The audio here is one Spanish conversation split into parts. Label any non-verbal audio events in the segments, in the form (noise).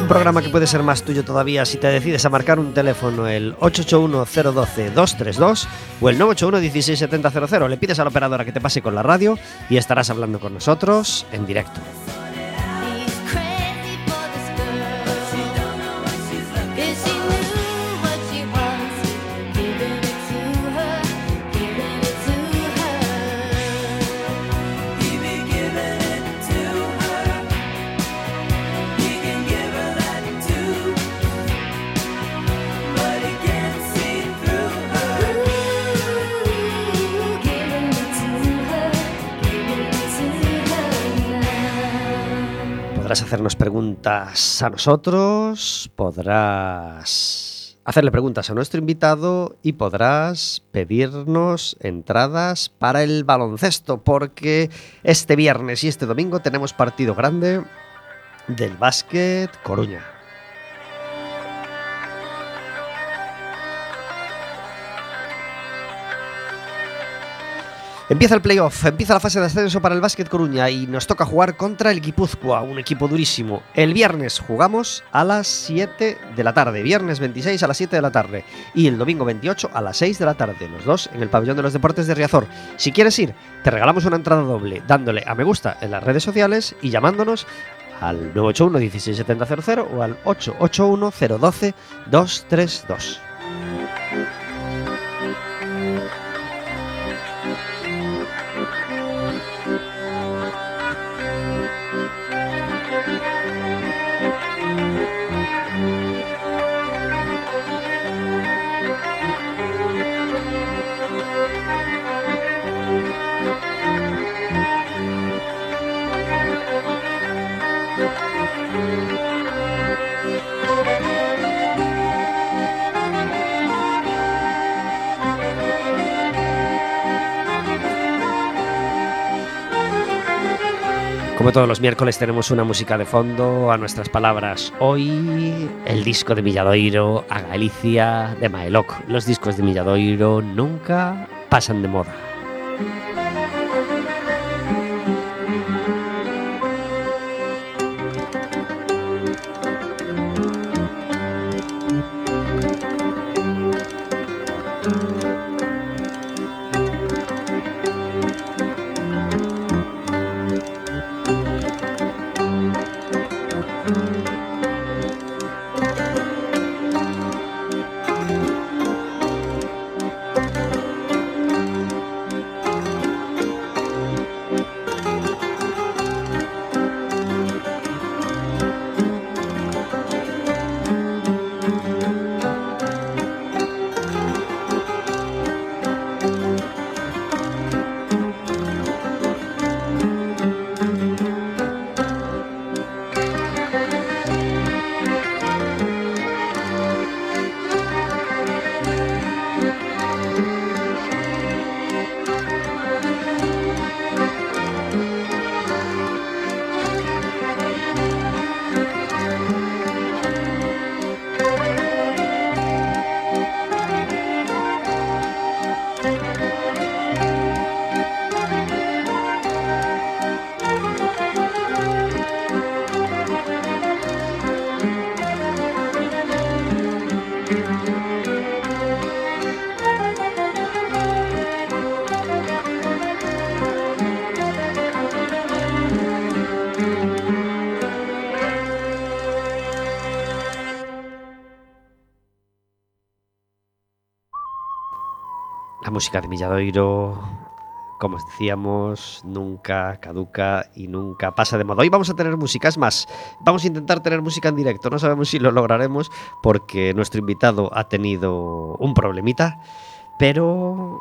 Un programa que puede ser más tuyo todavía si te decides a marcar un teléfono el 881-012-232 o el 981-16700. Le pides a la operadora que te pase con la radio y estarás hablando con nosotros en directo. Podrás hacernos preguntas a nosotros, podrás hacerle preguntas a nuestro invitado y podrás pedirnos entradas para el baloncesto, porque este viernes y este domingo tenemos partido grande del básquet Coruña. Empieza el playoff, empieza la fase de ascenso para el Básquet Coruña y nos toca jugar contra el Guipúzcoa, un equipo durísimo. El viernes jugamos a las 7 de la tarde, viernes 26 a las 7 de la tarde y el domingo 28 a las 6 de la tarde, los dos en el pabellón de los deportes de Riazor. Si quieres ir, te regalamos una entrada doble dándole a me gusta en las redes sociales y llamándonos al 981 16700 o al 881 012 232. Como todos los miércoles tenemos una música de fondo a nuestras palabras. Hoy el disco de Milladoiro a Galicia de Maeloc. Los discos de Milladoiro nunca pasan de moda. Música de Milladoiro, como os decíamos, nunca caduca y nunca pasa de moda. Hoy vamos a tener música, es más, vamos a intentar tener música en directo. No sabemos si lo lograremos porque nuestro invitado ha tenido un problemita, pero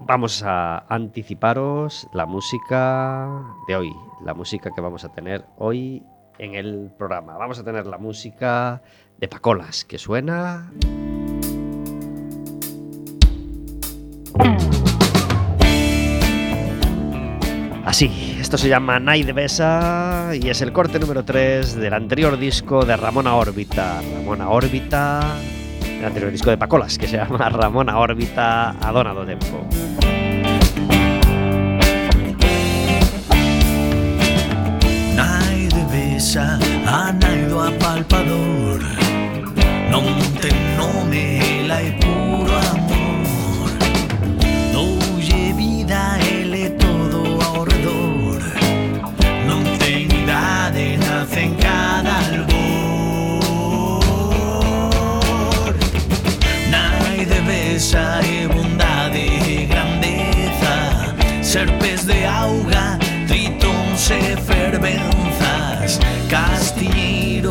vamos a anticiparos la música de hoy, la música que vamos a tener hoy en el programa. Vamos a tener la música de Pacolas, que suena... Así, esto se llama Night Besa y es el corte número 3 del anterior disco de Ramona Órbita. Ramona Órbita, el anterior disco de Pacolas, que se llama (laughs) Ramona Órbita Adona do Tempo. Nai de besa a nai do apalpador Non ten nome, ela é puro amor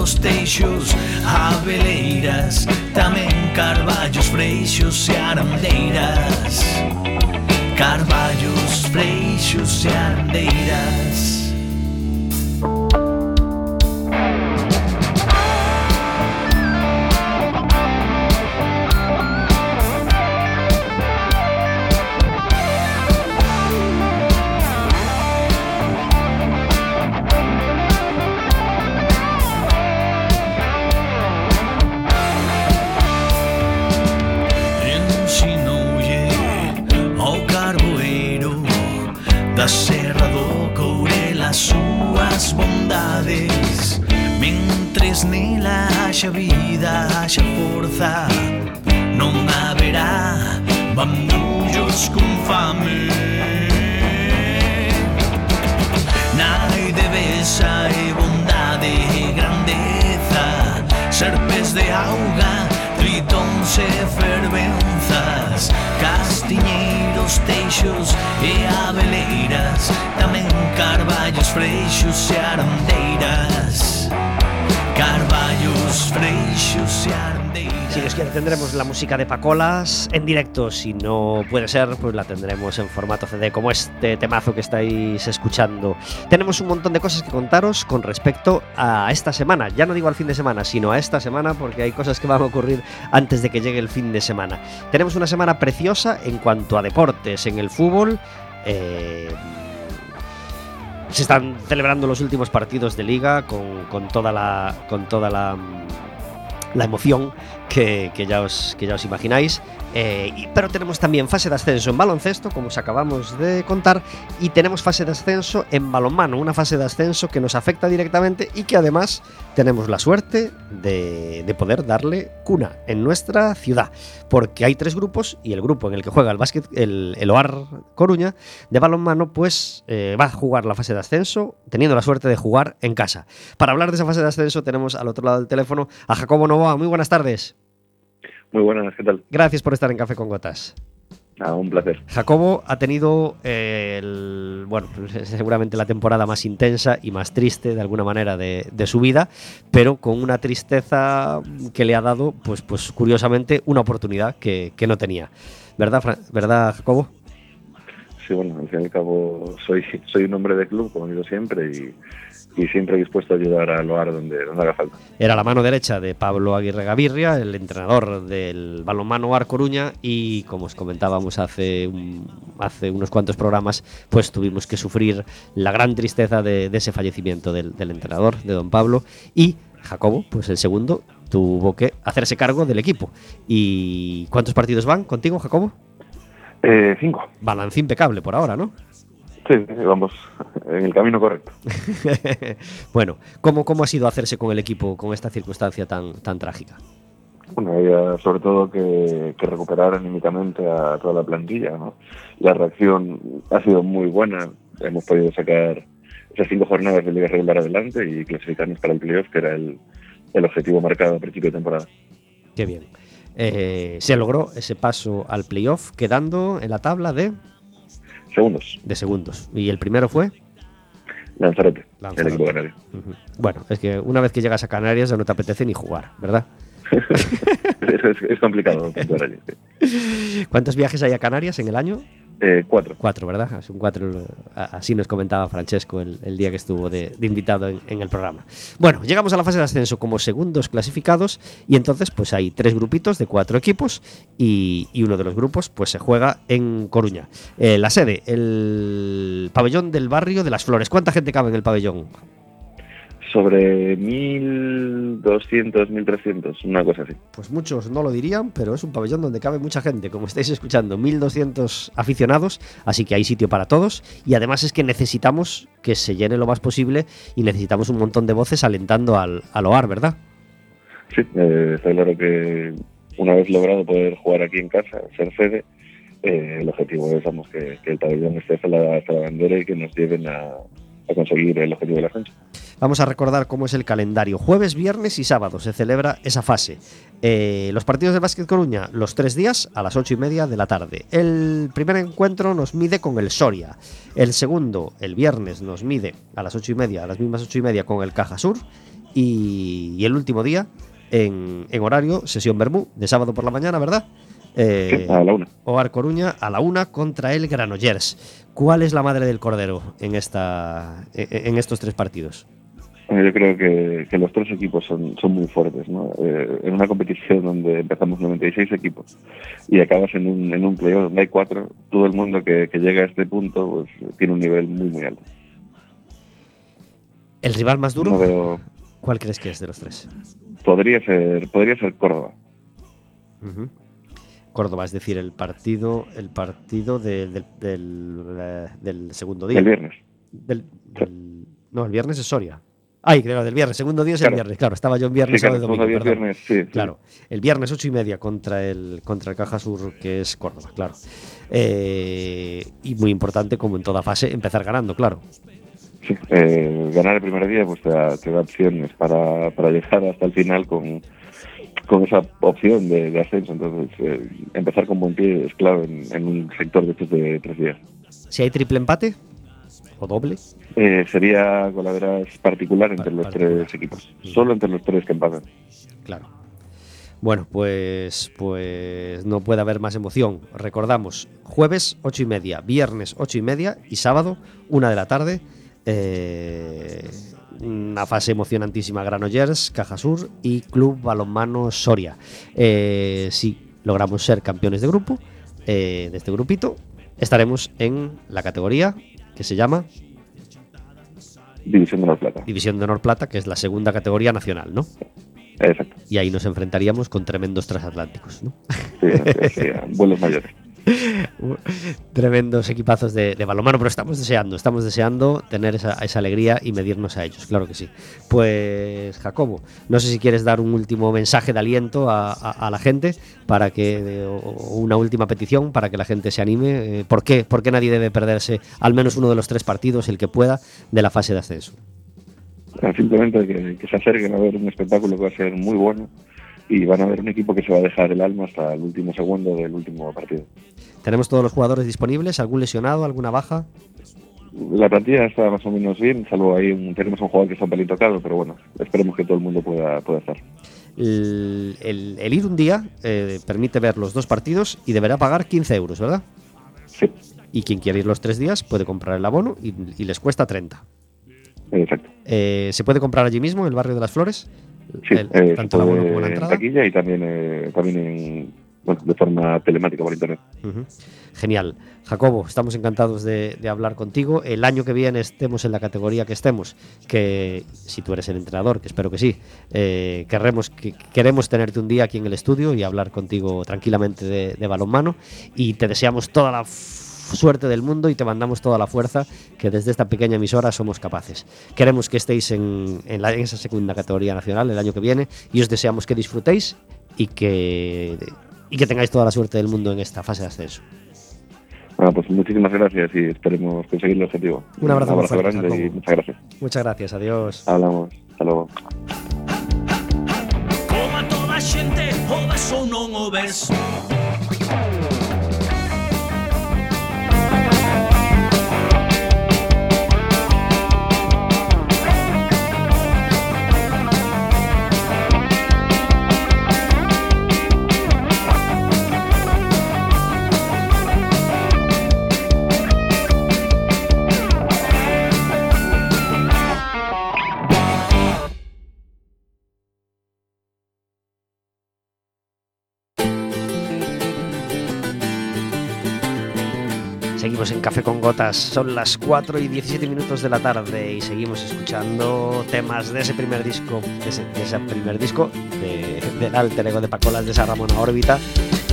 dos teixos Abeleiras, tamén carballos, freixos e arandeiras. Carballos, freixos e arandeiras. Tendremos la música de Pacolas en directo, si no puede ser, pues la tendremos en formato CD como este temazo que estáis escuchando. Tenemos un montón de cosas que contaros con respecto a esta semana, ya no digo al fin de semana, sino a esta semana porque hay cosas que van a ocurrir antes de que llegue el fin de semana. Tenemos una semana preciosa en cuanto a deportes, en el fútbol. eh, se están celebrando los últimos partidos de liga con, con toda la con toda la, la emoción que, ya os, que ya os imagináis. Eh, pero tenemos también fase de ascenso en baloncesto, como os acabamos de contar, y tenemos fase de ascenso en balonmano, una fase de ascenso que nos afecta directamente y que además tenemos la suerte de, de poder darle cuna en nuestra ciudad, porque hay tres grupos y el grupo en el que juega el básquet, el, el OAR Coruña, de balonmano, pues eh, va a jugar la fase de ascenso, teniendo la suerte de jugar en casa. Para hablar de esa fase de ascenso tenemos al otro lado del teléfono a Jacobo Novoa. Muy buenas tardes. Muy buenas, ¿qué tal? Gracias por estar en Café con Gotas. Ah, un placer. Jacobo ha tenido eh, el- bueno, (laughs) seguramente la temporada más intensa y más triste de alguna manera de, de su vida, pero con una tristeza que le ha dado, pues, pues curiosamente, una oportunidad que, que no tenía. ¿Verdad, Fra- ¿Verdad, Jacobo? Sí, bueno, al fin y al cabo soy, soy un hombre de club, como digo siempre, y, y siempre dispuesto a ayudar a Loar donde, donde haga falta. Era la mano derecha de Pablo Aguirre Gavirria, el entrenador del balonmano Ar Coruña y como os comentábamos hace, un- hace unos cuantos programas, pues tuvimos que sufrir la gran tristeza de, de ese fallecimiento del, del entrenador, de don Pablo, y Jacobo, pues el segundo, tuvo que hacerse cargo del equipo. ¿Y cuántos partidos van contigo, Jacobo? Eh, cinco. Balance impecable por ahora, ¿no? Sí, vamos en el camino correcto. (laughs) bueno, ¿cómo, ¿cómo ha sido hacerse con el equipo con esta circunstancia tan, tan trágica? Bueno, había sobre todo que, que recuperar anímicamente a toda la plantilla, ¿no? La reacción ha sido muy buena. Hemos podido sacar esas cinco jornadas de liga regular adelante y clasificarnos para el playoff, que era el, el objetivo marcado a principio de temporada. Qué bien. Eh, se logró ese paso al playoff quedando en la tabla de, Segundos, de segundos. Y el primero fue... Lanzarote, Lanzarote. el equipo canario. Ujú. Bueno, es que una vez que llegas a Canarias ya no te apetece ni jugar, ¿verdad? (laughs) es, es- complicado. (laughs) ¿Cuántos viajes hay a Canarias en el año? Eh, cuatro. Cuatro, ¿verdad? Cuatro, así nos comentaba Francesco el, día que estuvo de, invitado en, el programa. Bueno, llegamos a la fase de ascenso como segundos clasificados y entonces pues hay tres grupitos de cuatro equipos y, y uno de los grupos pues se juega en Coruña. Eh, la sede, el pabellón del barrio de las Flores. ¿Cuánta gente cabe en el pabellón? Sobre 1.200, 1.300, una cosa así. Pues muchos no lo dirían, pero es un pabellón donde cabe mucha gente, como estáis escuchando, 1200 aficionados, así que hay sitio para todos y además es que necesitamos que se llene lo más posible y necesitamos un montón de voces alentando al, al OAR, ¿verdad? Sí, eh, está claro que una vez logrado poder jugar aquí en casa, ser sede, eh, el objetivo es vamos, que, que el pabellón esté hasta la, hasta la bandera y que nos lleven a, a conseguir el objetivo del ascenso. Vamos a recordar cómo es el calendario. Jueves, viernes y sábado se celebra esa fase. Eh, los partidos de Básquet Coruña, los tres días a las ocho y media de la tarde. El primer encuentro nos mide con el Soria. El segundo, el viernes, nos mide a las ocho y media, a las mismas ocho y media con el Caja Sur. Y, y el último día, en, en horario, sesión Bermú, de sábado por la mañana, ¿verdad? Eh, Sí, a la una. Oar Coruña a la una contra el Granollers. ¿Cuál es la madre del cordero en, esta, en- en estos tres partidos? Yo creo que, que los tres equipos son, son muy fuertes. ¿no? Eh, en una competición donde empezamos 96 equipos y acabas en un, en un playoff donde hay cuatro, todo el mundo que, que llega a este punto pues, tiene un nivel muy, muy alto. ¿El rival más duro? No veo, ¿Cuál crees que es de los tres? podría ser podría ser Córdoba. Ujú. Córdoba, es decir, el partido, el partido de- del, del, eh, del segundo día. El viernes. Del- del- no, el viernes es Soria. Ay, creo, del viernes. Segundo día es el Claro. viernes. Claro, estaba yo en viernes, Sí, claro, sábado y domingo. viernes, sí, sí. Claro, el viernes ocho y media contra el, contra el Caja Sur, que es Córdoba, claro. Eh, y muy importante, como en toda fase, empezar ganando, claro. Sí, eh, ganar el primer día pues te da, te da opciones para, para llegar hasta el final con, con esa opción de, de ascenso. Entonces, eh, empezar con buen pie es clave en, en un sector de estos de tres días. Si hay triple empate o doble, Eh, sería golaveras particular entre los tres equipos. Solo entre los tres que empatan. Claro. Bueno, pues, pues no puede haber más emoción. Recordamos, jueves ocho y media, viernes ocho y media y sábado una de la tarde. eh, una fase emocionantísima Granollers, Caja Sur y Club Balonmano Soria. Eh, si logramos ser campeones de grupo, eh, de este grupito, estaremos en la categoría que se llama División de la Plata. División de Honor Plata, que es la segunda categoría nacional, ¿no? Exacto. Y ahí nos enfrentaríamos con tremendos transatlánticos, ¿no? Sí, sí, sí, vuelos mayores. (laughs) tremendos equipazos de, de balonmano, pero estamos deseando, estamos deseando tener esa, esa alegría y medirnos a ellos, claro que sí. Pues Jacobo, no sé si quieres dar un último mensaje de aliento a, la gente para que, o una última petición para que la gente se anime. Eh, ¿Por qué? ¿Por qué nadie debe perderse al menos uno de los tres partidos, el que pueda, de la fase de ascenso? Simplemente que se acerquen a ver un espectáculo que va a ser muy bueno y van a ver un equipo que se va a dejar el alma hasta el último segundo del último partido. ¿Tenemos todos los jugadores disponibles? ¿Algún lesionado? ¿Alguna baja? La plantilla está más o menos bien, salvo ahí un- tenemos un jugador que está un pelín tocado, pero bueno, esperemos que todo el mundo pueda, pueda estar. El, el- el ir un día eh, permite ver los dos partidos y deberá pagar 15 euros, ¿verdad? Sí, Y quien quiere ir los tres días puede comprar el abono y, y les cuesta 30. exacto. Eh, ¿Se puede comprar allí mismo, en el barrio de las Flores? Sí, El- eh, tanto puede como la en entrada. taquilla y también, eh, también en, bueno, de forma telemática por internet. Genial. Jacobo, estamos encantados de, de hablar contigo. El año que viene estemos en la categoría que estemos, que si tú eres el entrenador, que espero que sí, eh, querremos, que, queremos tenerte un día aquí en el estudio y hablar contigo tranquilamente de, de balonmano. Y te deseamos toda la suerte del mundo y te mandamos toda la fuerza que desde esta pequeña emisora somos capaces. Queremos que estéis en, en la- en esa segunda categoría nacional el año que viene y os deseamos que disfrutéis y que, y que tengáis toda la suerte del mundo en esta fase de ascenso. Bueno, pues muchísimas gracias y esperemos conseguir el objetivo. Un abrazo muy fuerte, grande y muchas gracias. Muchas gracias, adiós. Hablamos. Hasta luego. Coma toda a xente O ves ou non o ves Seguimos en Café con Gotas, son las 4 y 17 minutos de la tarde y seguimos escuchando temas de ese primer disco, de ese, primer disco de, del alter ego de Pacolas de esa Ramona Órbita,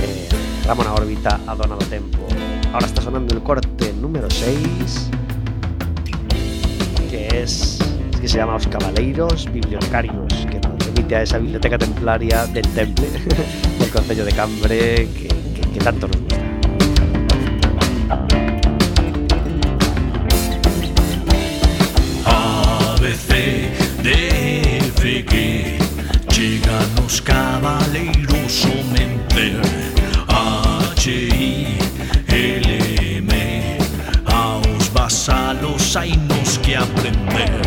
eh, Ramona Órbita ha donado tempo. Ahora está sonando el corte número 6, que es, es que se llama Os Cabaleiros Bibliotecarios, que nos remite a esa biblioteca templaria del Temple, (laughs) del Concello de Cambre, que- que tanto nos consumente HILM Aos vasalos hai nos que aprender.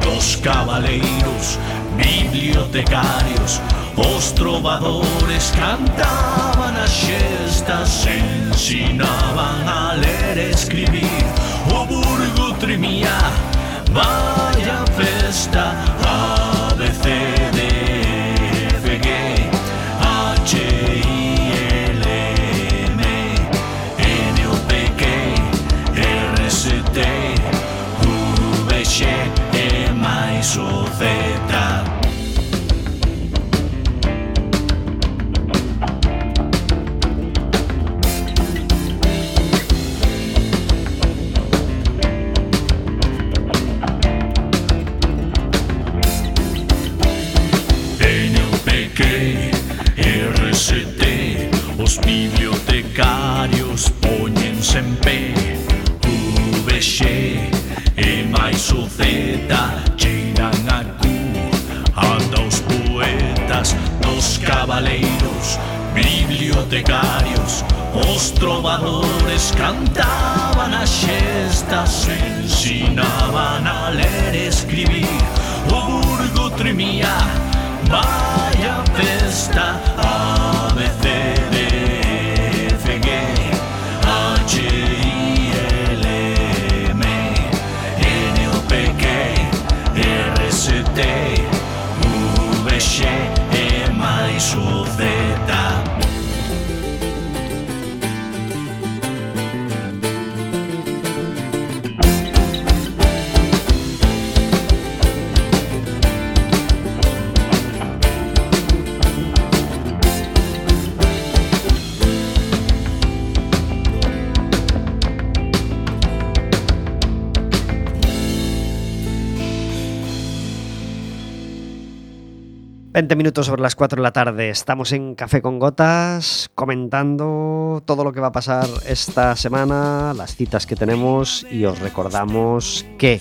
Dos cabaleiros, bibliotecarios Os trovadores cantaban as xestas Ensinaban a ler e escribir. O burgo trimía, vaya festa A veces Os trovadores cantaban as xestas Ensinaban a ler e escribir O burgo trimía Vaya festa 20 minutos sobre las 4 de la tarde. Estamos en Café con Gotas comentando todo lo que va a pasar esta semana, las citas que tenemos y os recordamos que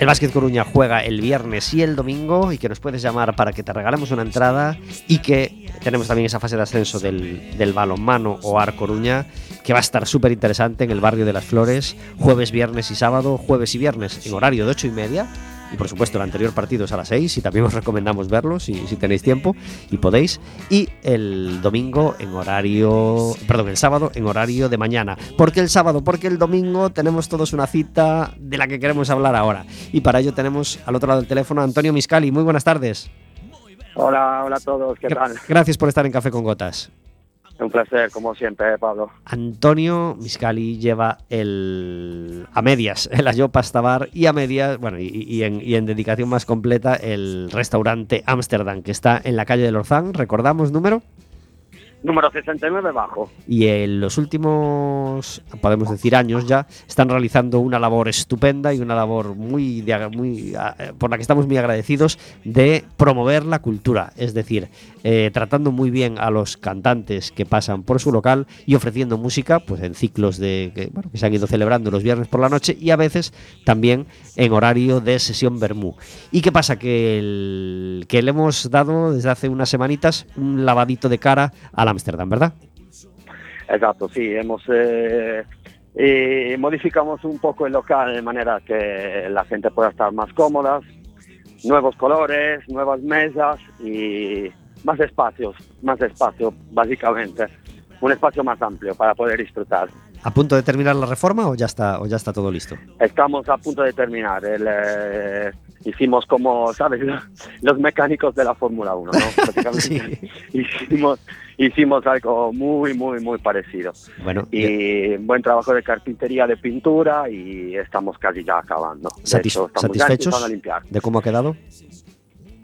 el Básquet Coruña juega el viernes y el domingo y que nos puedes llamar para que te regalemos una entrada y que tenemos también esa fase de ascenso del, balonmano o Ar Coruña que va a estar súper interesante en el barrio de las Flores jueves, viernes y sábado, jueves y viernes en horario de 8 y media y por supuesto el anterior partido es a las 6 y también os recomendamos verlo si, si tenéis tiempo y podéis. Y el domingo en horario perdón el sábado en horario de mañana. ¿por qué el sábado? porque el domingo tenemos todos una cita de la que queremos hablar ahora. Y para ello tenemos al otro lado del teléfono a Antonio Miscali. Muy buenas tardes. Hola, hola a todos, ¿qué tal? gracias por estar en Café con Gotas Un placer, como siempre, eh, Pablo. Antonio Miscali lleva el a medias (laughs) el Ayopas Bar y a medias, bueno, y, y en, y en dedicación más completa el restaurante Amsterdam, que está en la calle del Orzán. ¿Recordamos número? Número 69 bajo. y en los últimos, podemos decir años ya, están realizando una labor estupenda y una labor muy, muy por la que estamos muy agradecidos de promover la cultura, es decir, eh, tratando muy bien a los cantantes que pasan por su local y ofreciendo música, pues en ciclos de que, se han ido celebrando los viernes por la noche y a veces también en horario de sesión Bermú. ¿Y qué pasa? Que, el- que le hemos dado desde hace unas semanitas un lavadito de cara al Ámsterdam, ¿verdad? Exacto, sí, hemos eh, y modificamos un poco el local de manera que la gente pueda estar más cómoda, nuevos colores, nuevas mesas y más espacios, más espacio básicamente, un espacio más amplio para poder disfrutar. ¿A punto de terminar la reforma o ya está, o ya está todo listo? Estamos a punto de terminar. El, eh, hicimos como, ¿sabes? (laughs) Los mecánicos de la Fórmula 1, ¿no? (laughs) Básicamente hicimos, hicimos algo muy, muy, muy parecido. Bueno, Y buen trabajo de carpintería, de pintura y estamos casi ya acabando. De satis- hecho, estamos ya ¿satisfechos limpiar. de cómo ha quedado?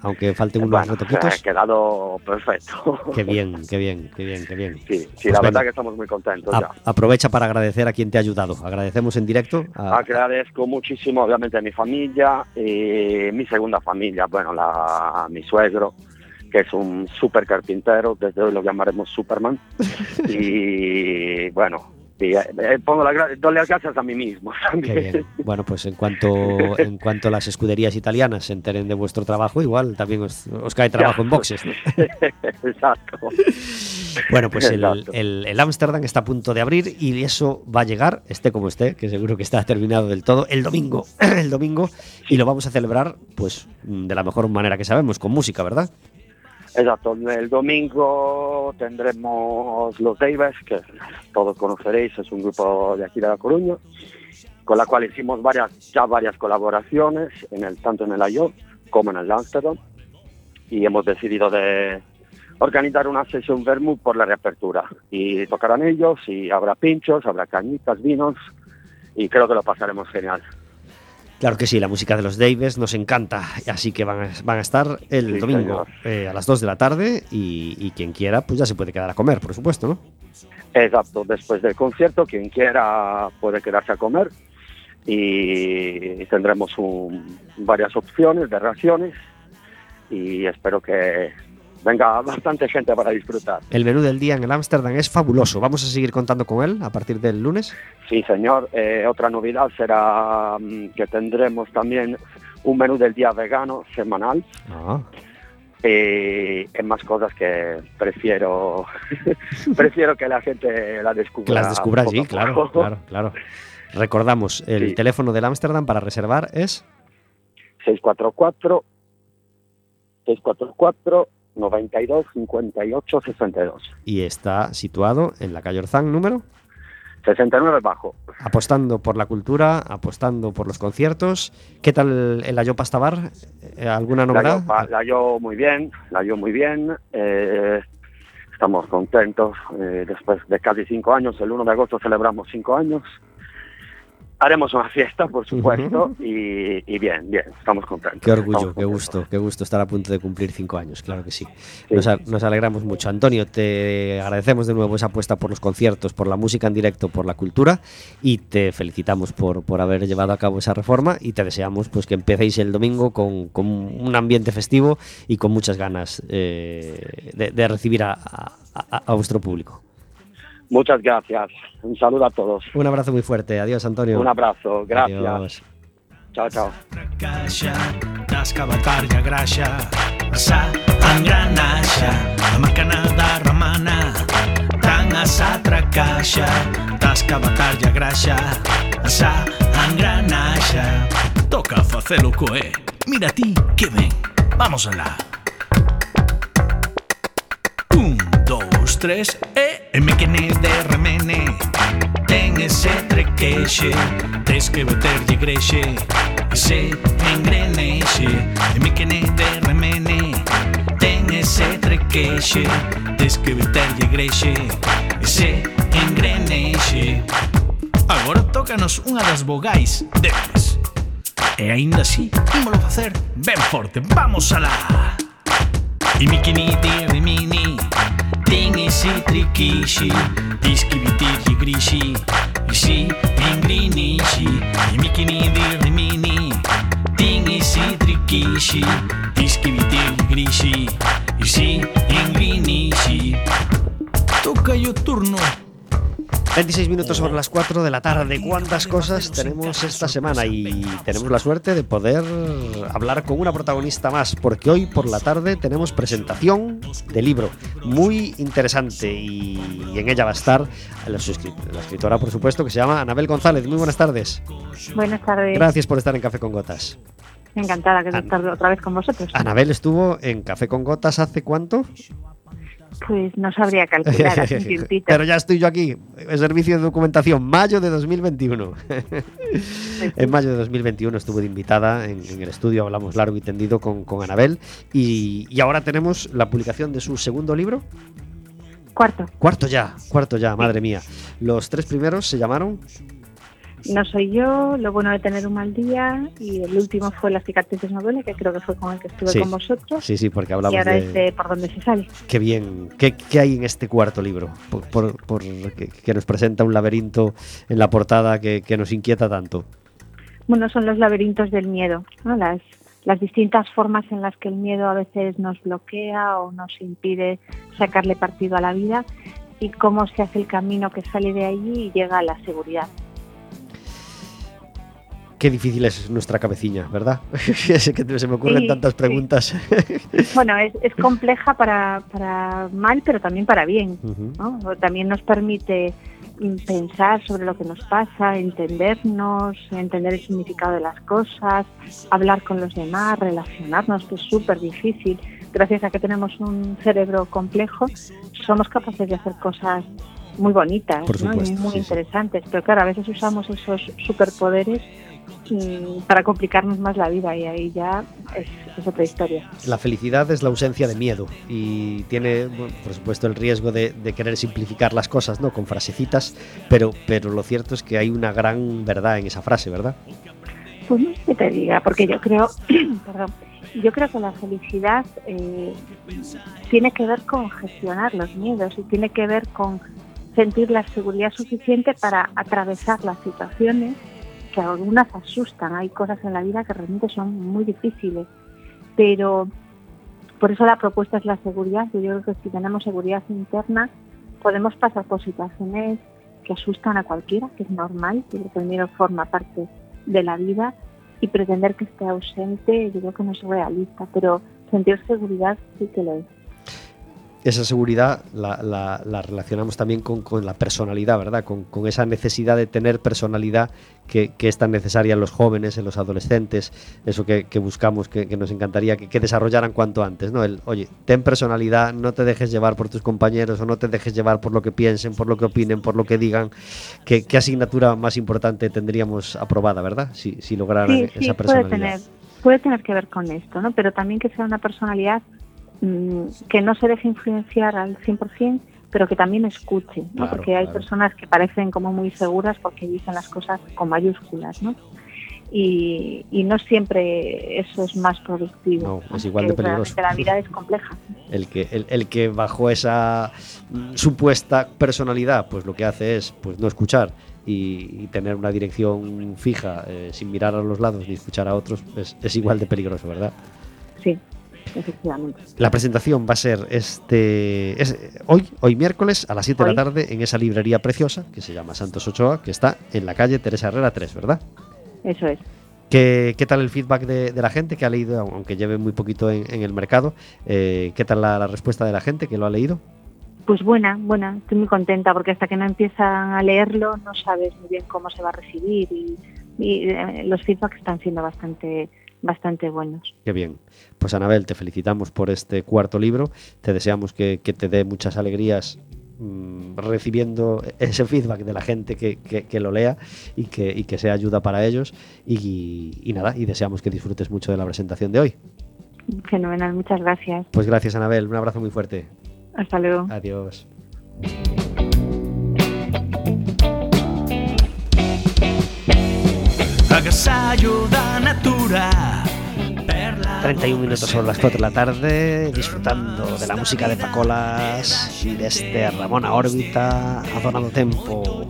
Aunque falten unos Bueno, retoquitos. ha quedado perfecto. Qué bien, (laughs) qué bien, qué bien, qué bien. Sí, sí Pues la verdad que estamos muy contentos A- ya. aprovecha para agradecer a quien te ha ayudado. Agradecemos en directo a, Agradezco muchísimo, obviamente, a mi familia y mi segunda familia, bueno, la, a mi suegro, que es un super carpintero, desde hoy lo llamaremos Superman. (laughs) y bueno, y, eh, eh, pongo la, las gracias a mí mismo Qué también. bien. Bueno, pues en cuanto en cuanto las escuderías italianas se enteren de vuestro trabajo, igual también os, os cae trabajo en boxes. ¿no? (laughs) Exacto. Bueno, pues el, Exacto. el, el Ámsterdam está a punto de abrir y eso va a llegar, esté como esté, que seguro que está terminado del todo, el domingo. (clears throat) El domingo y lo vamos a celebrar, pues, de la mejor manera que sabemos, con música, ¿verdad? Exacto, el domingo tendremos los Davis, que todos conoceréis, es un grupo de aquí de La Coruña, con la cual hicimos varias, ya varias colaboraciones, en el, tanto en el IO como en el Amsterdam, y hemos decidido de organizar una sesión vermut por la reapertura, y tocarán ellos, y habrá pinchos, habrá cañitas, vinos, y creo que lo pasaremos genial. Claro que sí, la música de los Davis nos encanta, así que van a, van a estar el Sí, domingo eh, a las 2 de la tarde y, y quien quiera, pues ya se puede quedar a comer, por supuesto, ¿no? Exacto, después del concierto, quien quiera puede quedarse a comer y tendremos un- varias opciones de raciones y espero que venga bastante gente para disfrutar. El menú del día en el Ámsterdam es fabuloso. Vamos a seguir contando con él a partir del lunes. Sí, señor, Eh, otra novedad será mm, que tendremos también un menú del día vegano semanal Ah, y en más cosas que prefiero (laughs) prefiero que la gente la descubra. que las descubra allí, claro, claro, claro. Recordamos, el Sí. teléfono del Ámsterdam para reservar es 644 644 92 58 62 y está situado en la calle Orzán número, 69 bajo. apostando por la cultura, apostando por los conciertos. ¿Qué tal el Ayo Pasta Bar? Eh, ¿Alguna novedad? la yo muy bien, la yo muy bien. eh, estamos contentos. eh, después de casi cinco años, el 1 de agosto celebramos cinco años. Haremos una fiesta, por supuesto, y, y bien, bien, estamos contentos. Qué orgullo, qué gusto, qué gusto estar a punto de cumplir cinco años, claro que sí. Sí. Nos, a- nos alegramos mucho. Antonio, te agradecemos de nuevo esa apuesta por los conciertos, por la música en directo, por la cultura y te felicitamos por, por haber llevado a cabo esa reforma y te deseamos pues que empecéis el domingo con, con un ambiente festivo y con muchas ganas eh, de, de recibir a, a- a- a vuestro público. Muchas gracias. Un saludo a todos. Un abrazo muy fuerte. Adiós, Antonio. Un abrazo. Gracias. Adiós. Chao, chao. sa engranaixa la màquina de remana tan a s'altra caixa d'escavatar-ja graixa sa engranaixa toca facelo coe mira ti que ben vamos alá Un, dos, tres, e E En mequene de remene Ten ese trequexe Tes que boterlle grexe E se engrenexe En mequene de remene Ten ese trequexe Tes que boterlle grexe E se engrenexe Agora tócanos unha das vogais deles E aínda así, ímolo facer ben forte Vamos alá. E miquini de remini Ten ese si trikishi Diskibitiri grishi Si ingrinishi Imikini dirrimini Tingi si trikishi Diskibitiri grishi Si ingrinishi Toca yo turno 26 minutos sobre las 4 de la tarde. ¿Cuántas cosas tenemos esta semana? Y tenemos la suerte de poder hablar con una protagonista más, porque hoy por la tarde tenemos presentación de libro muy interesante y en ella va a estar la, la escritora, por supuesto, que se llama Anabel González. Muy buenas tardes. Buenas tardes. Gracias por estar en Café con Gotas. Encantada de estar otra vez con vosotros. Anabel estuvo en Café con Gotas hace cuánto? Pues no sabría calcular hace (laughs) un tiempito. Pero ya estoy yo aquí, el servicio de documentación, mayo de 2021. en mayo de 2021 estuve de invitada en, en el estudio, hablamos largo y tendido con, con Anabel y, y ahora tenemos la publicación de su segundo libro, Cuarto, cuarto ya, cuarto ya, madre mía. Los tres primeros se llamaron no soy yo, lo bueno de tener un mal día y el último fue Las cicatrices novela, que creo que fue con el que estuve Sí. con vosotros. Sí, sí, porque y hablamos ahora de... es de por dónde se sale. Qué bien, ¿Qué, qué hay en este cuarto libro? Por, por- por- que, que nos presenta un laberinto en la portada que, que nos inquieta tanto. Bueno, son los laberintos del miedo, ¿no? las, las distintas formas en las que el miedo a veces nos bloquea o nos impide sacarle partido a la vida y cómo se hace el camino que sale de allí y llega a la seguridad. Qué difícil es nuestra cabecilla, ¿verdad? (laughs) es que se me ocurren Sí, tantas sí. preguntas. (laughs) Bueno, es, es compleja para, para mal, pero también para bien. También nos permite pensar sobre lo que nos pasa, entendernos, entender el significado de las cosas, hablar con los demás, relacionarnos, que es súper difícil. Gracias a que tenemos un cerebro complejo, somos capaces de hacer cosas muy bonitas Por ¿no? y muy sí, interesantes. Pero claro, a veces usamos esos superpoderes para complicarnos más la vida y ahí ya es, es otra historia. La felicidad es la ausencia de miedo y tiene, por supuesto, el riesgo de, de querer simplificar las cosas, ¿no? Con frasecitas, pero, pero lo cierto es que hay una gran verdad en esa frase, ¿verdad? Pues no sé qué te diga, porque yo creo, (clears throat) perdón, yo creo que la felicidad eh, tiene que ver con gestionar los miedos y tiene que ver con sentir la seguridad suficiente para atravesar las situaciones que algunas asustan. Hay cosas en la vida que realmente son muy difíciles, pero por eso la propuesta es la seguridad. Yo creo que si tenemos seguridad interna podemos pasar por situaciones que asustan a cualquiera, que es normal, que el miedo forma parte de la vida y pretender que esté ausente yo creo que no es realista, pero sentir seguridad sí que lo es. Esa seguridad la, la- la relacionamos también con, con la personalidad, ¿verdad? Con, con esa necesidad de tener personalidad que, que es tan necesaria en los jóvenes, en los adolescentes, eso que, que buscamos, que, que nos encantaría que, que desarrollaran cuanto antes, ¿no? El, oye, ten personalidad, no te dejes llevar por tus compañeros o no te dejes llevar por lo que piensen, por lo que opinen, por lo que digan. ¿Qué, qué asignatura más importante tendríamos aprobada, verdad? Si, si lograran Sí, sí, esa puede personalidad. tener, puede tener que ver con esto, ¿no? Pero también que sea una personalidad mm, que no se deje influenciar al 100%, pero que también escuche, ¿no? Claro, porque hay claro. personas que parecen como muy seguras porque dicen las cosas con mayúsculas, ¿no? Y, y no siempre eso es más productivo. No, es igual de peligroso. La vida es compleja. El que, el, el que bajo esa mm, supuesta personalidad, pues lo que hace es pues no escuchar y, y tener una dirección fija eh, sin mirar a los lados ni escuchar a otros, es, es igual de peligroso, ¿verdad? Sí, efectivamente. La presentación va a ser este es, hoy, hoy miércoles a las 7 de la tarde en esa librería preciosa que se llama Santos Ochoa, que está en la calle Teresa Herrera 3, ¿verdad? Eso es. ¿Qué, qué tal el feedback de, de la gente que ha leído, aunque lleve muy poquito en, en el mercado? eh, ¿Qué tal la, la respuesta de la gente que lo ha leído? Pues buena, buena, estoy muy contenta porque hasta que no empiezan a leerlo no sabes muy bien cómo se va a recibir y, y, eh, los feedbacks están siendo bastante bastante buenos. Qué bien. Pues Anabel, te felicitamos por este cuarto libro. Te deseamos que, que te dé muchas alegrías mm, recibiendo ese feedback de la gente que, que- que lo lea y que, y que sea ayuda para ellos. Y, y nada, y deseamos que disfrutes mucho de la presentación de hoy. Fenomenal, muchas gracias. Pues gracias Anabel, un abrazo muy fuerte. Hasta luego. Adiós. Agasallo da natura 31 minutos sobre las 4 de la tarde, disfrutando de la música de Pacolas y desde Ramona Órbita a Donado Tempo.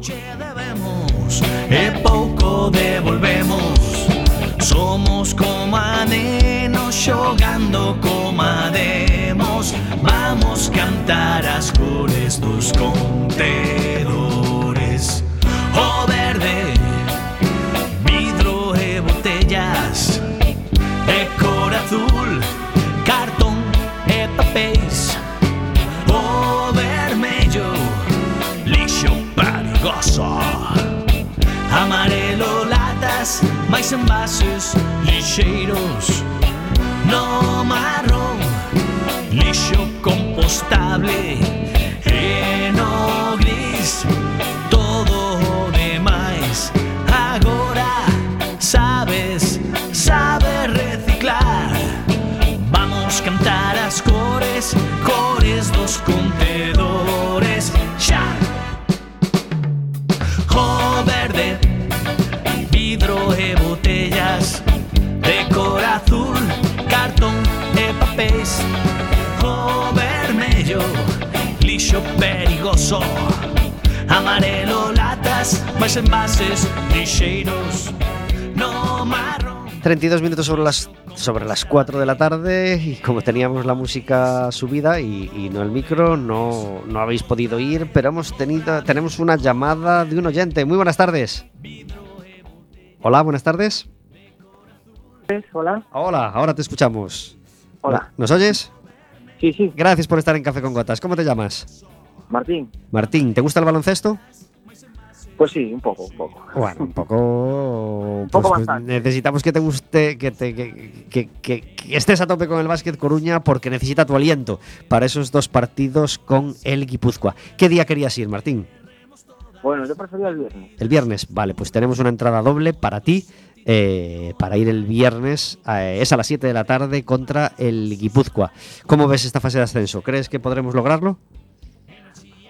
E eh, pouco devolvemos. Somos comanenos xogando comademos Vamos cantar as cores dos contedos a face. O vermello, lixo perigoso. Amarelo, latas, máis envases lixeiros. No marrón, lixo compostable. E no gris, lixo perigoso Amarelo, latas, máis envases lixeiros No marrón 32 minutos sobre las, sobre las 4 de la tarde y como teníamos la música subida y, y no el micro, no, no habéis podido ir, pero hemos tenido, tenemos una llamada de un oyente. Muy buenas tardes. Hola, buenas tardes. Hola. Hola, ahora te escuchamos. Hola. ¿Nos oyes? Sí, sí, Gracias por estar en Café con Gotas. ¿Cómo te llamas? Martín. Martín, ¿te gusta el baloncesto? Pues sí, un poco, un poco. Bueno, un poco. poco pues, bastante. necesitamos que te guste, que, te, que, que- que- que estés a tope con el básquet Coruña porque necesita tu aliento para esos dos partidos con el Guipúzcoa. ¿Qué día querías ir, Martín? Bueno, yo prefería el viernes. El viernes. Vale, pues tenemos una entrada doble para ti. Eh, para ir el viernes, eh, es a las 7 de la tarde contra el Guipúzcoa. ¿Cómo ves esta fase de ascenso? ¿Crees que podremos lograrlo?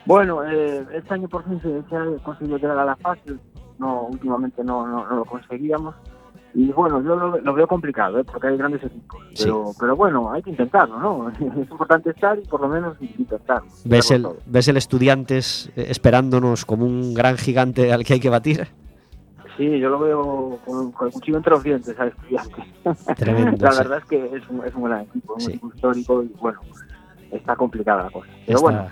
Bueno, eh, este año por fin se, se ha conseguido llegar a la fase. No, últimamente no, no, no lo conseguíamos. Y bueno, yo lo, lo veo complicado, ¿eh? porque hay grandes equipos. Sí. Pero, pero bueno, hay que intentarlo, ¿no? (laughs) Es importante estar y por lo menos intentarlo. ¿Ves el, todo. ves el estudiantes eh, esperándonos como un gran gigante al que hay que batir? Sí, yo lo veo con, con el cuchillo entre los dientes al estudiante. (laughs) Tremendo, la sí. verdad es que es un, es un gran equipo, un Sí. equipo histórico y bueno, está complicada la cosa. Pero Está- bueno,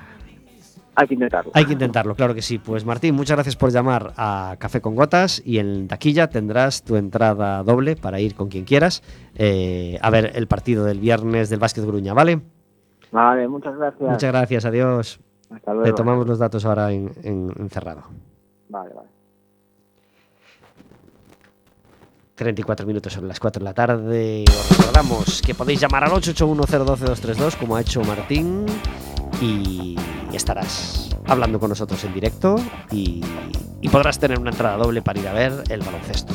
hay que intentarlo. Hay que intentarlo, claro que sí. Pues Martín, muchas gracias por llamar a Café con Gotas y en taquilla tendrás tu entrada doble para ir con quien quieras eh, a ver el partido del viernes del Básquet Gruña, ¿vale? Vale, muchas gracias. Muchas gracias, adiós. Hasta luego. Te tomamos los datos ahora en, en- en cerrado. Vale, vale. 34 minutos sobre las 4 de la tarde. Os recordamos que podéis llamar al 881012232 como ha hecho Martín y estarás hablando con nosotros en directo y, y podrás tener una entrada doble para ir a ver el baloncesto.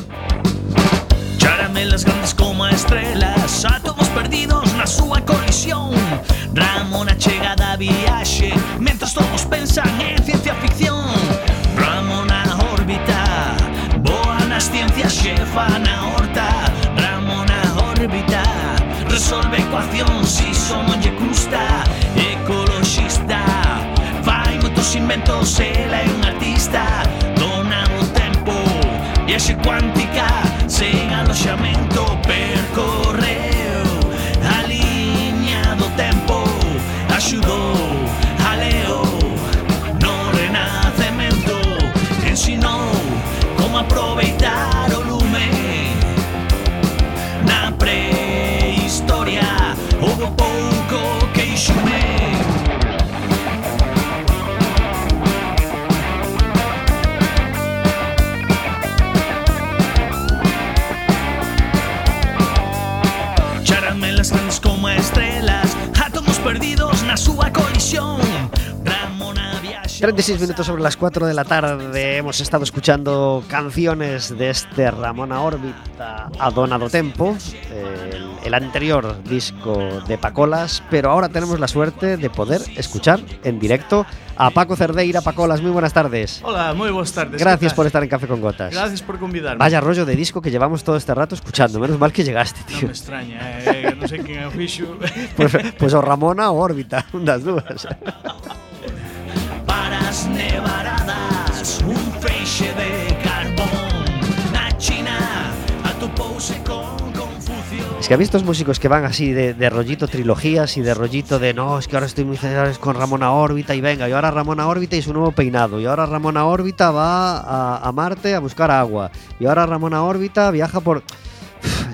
Charamelas grandes como estrelas Átomos perdidos na súa colisión Ramona chega da viaxe Mentres todos pensan en ciencia ficción nas ciencias xefa na horta Ramo na órbita Resolve ecuacións si somos custa Ecoloxista Fai moitos inventos, ela é un artista Dona o tempo E cuántica Sen aloxamento 36 minutos sobre las 4 de la tarde hemos estado escuchando canciones de este Ramona Órbita a Donado Tempo, el, el anterior disco de Pacolas, pero ahora tenemos la suerte de poder escuchar en directo a Paco Cerdeira. Pacolas, muy buenas tardes. Hola, moi boas tardes. Gracias por estar en Café con Gotas. Gracias por convidarme. Vaya rollo de disco que llevamos todo este rato escuchando. Menos mal que llegaste, tío. me extraña, eh, non sei quen é o fixo. Pues, pues o Ramona o Órbita, un das dúas. Para as nevaradas Un feixe de carbón Na China atopouse con Confucio Es que ha visto músicos que van así de, rollito trilogías y de rollito de no, es que ahora estoy muy con Ramona Órbita y venga, y ahora Ramona Órbita y su nuevo peinado, y ahora Ramona Órbita va a, a Marte a buscar agua, y ahora Ramona Órbita viaja por...